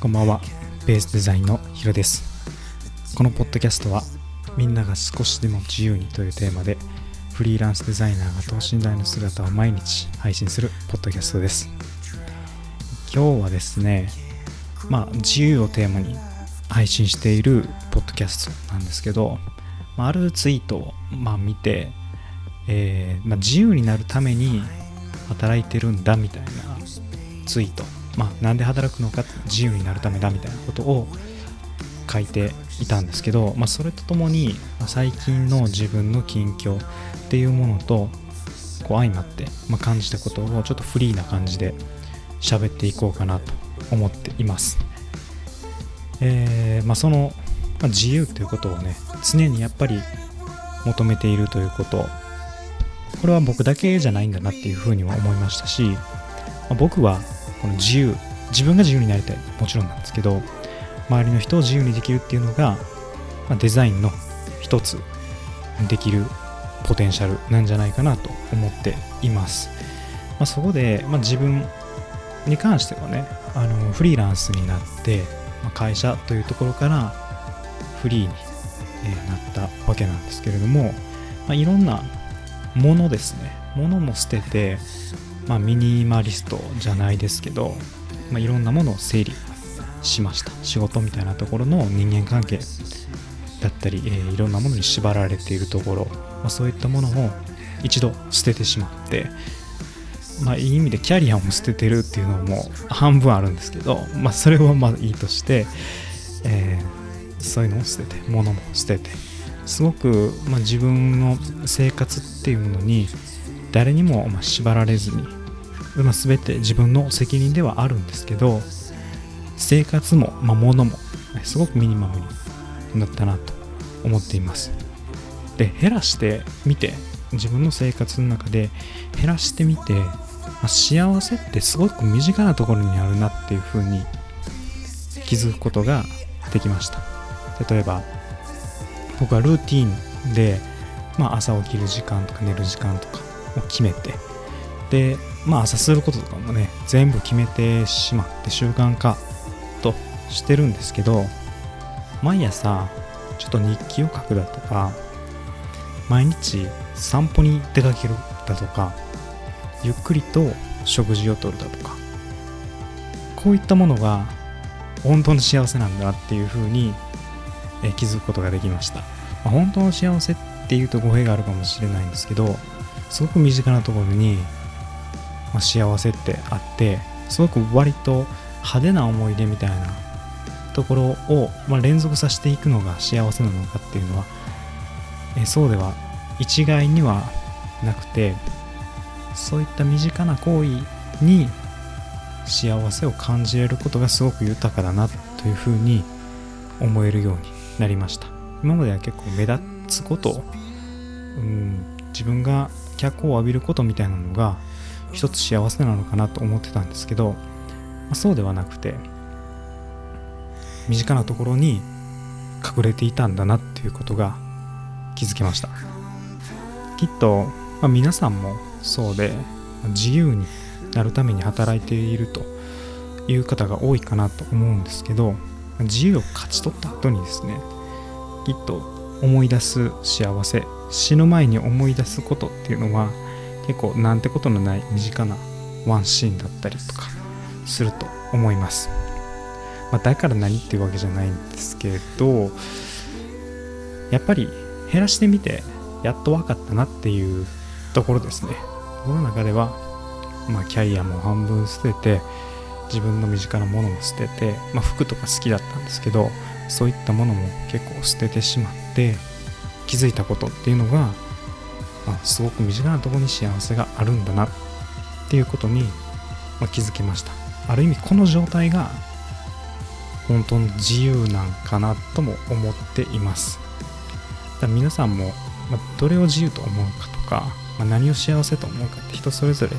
こんばんは。ベースデザインのヒロです。このポッドキャストはみんなが少しでも自由にというテーマでフリーランスデザイナーが等身大の姿を毎日配信するポッドキャストです。今日はですねまあ自由をテーマに配信しているポッドキャストなんですけど、まあ、あるツイートをまあ見て、えーまあ、自由になるために働いてるんだみたいなツイート、まあ、なんで働くのか自由になるためだみたいなことを書いていたんですけど、まあ、それとともに、最近の自分の近況っていうものとこう相まって、まあ、感じたことをちょっとフリーな感じで喋っていこうかなと思っています。えーまあ、その、ま、自由ということをね常にやっぱり求めているということこれは僕だけじゃないんだなっていうふうには思いましたし、まあ、僕はこの自由自分が自由になりたいもちろんなんですけど周りの人を自由にできるっていうのが、まあ、デザインの一つできるポテンシャルなんじゃないかなと思っています、まあ、そこで、まあ、自分に関してはねあのフリーランスになって、まあ、会社というところからフリーに、なったわけなんですけれども、まあ、いろんなものですね。ものも捨てて、まあ、ミニマリストじゃないですけど、まあ、いろんなものを整理しました。仕事みたいなところの人間関係だったり、えー、いろんなものに縛られているところ、まあ、そういったものを一度捨ててしまってまあいい意味でキャリアも捨ててるっていうのも半分あるんですけど、まあ、それはまあいいとして、えー、そういうのを捨てて物も捨ててすごく、まあ、自分の生活っていうものに誰にもま縛られずに、ま、全て自分の責任ではあるんですけど生活も、まあ、物もすごくミニマムになったなと思っています。で減らしてみて自分の生活の中で減らしてみて、ま、幸せってすごく身近なところにあるなっていうふうに気づくことができました。例えば僕はルーティンで、まあ、朝起きる時間とか寝る時間とかを決めて。で、まあ、朝することとかもね全部決めてしまって習慣化としてるんですけど毎朝ちょっと日記を書くだとか毎日散歩に出かけるだとかゆっくりと食事をとるだとかこういったものが本当の幸せなんだっていうふうに気づくことができました、ま、本当の幸せっていうと語弊があるかもしれないんですけどすごく身近なところに、まあ、幸せってあってすごく割と派手な思い出みたいなところを、まあ、連続させていくのが幸せなのかっていうのはえそうでは一概にはなくてそういった身近な行為に幸せを感じれることがすごく豊かだなというふうに思えるようになりました。今までは結構目立つことうん自分が脚光を浴びることみたいなのが一つ幸せなのかなと思ってたんですけど、まあ、そうではなくて身近なところに隠れていたんだなっていうことが気づきました。きっと、まあ、皆さんもそうで自由になるために働いているという方が多いかなと思うんですけど自由を勝ち取った後にですねきっと思い出す幸せ死ぬ前に思い出すことっていうのは結構なんてことのない身近なワンシーンだったりとかすると思います、まあ、だから何っていうわけじゃないんですけどやっぱり減らしてみてやっと分かったなっていうところですね。僕の中では、まあ、キャリアも半分捨てて自分の身近なものも捨てて、まあ、服とか好きだったんですけどそういったものも結構捨ててしまって気づいたことっていうのが、まあ、すごく身近なところに幸せがあるんだなっていうことに、ま、気づきました。ある意味この状態が本当の自由なんかなとも思っています。だ皆さんも、ま、どれを自由と思うかとか、ま、何を幸せと思うかって人それぞれ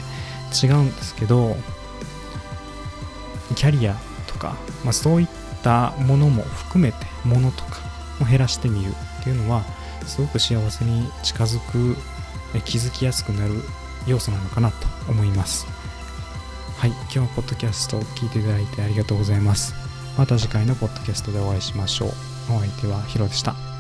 違うんですけどキャリアとか、ま、そういったものも含めてものとかも減らしてみる。っていうのはすごく幸せに近づく気づきやすくなる要素なのかなと思います。はい今日はポッドキャストを聞いていただいてありがとうございます。また次回のポッドキャストでお会いしましょう。お相手はヒロでした。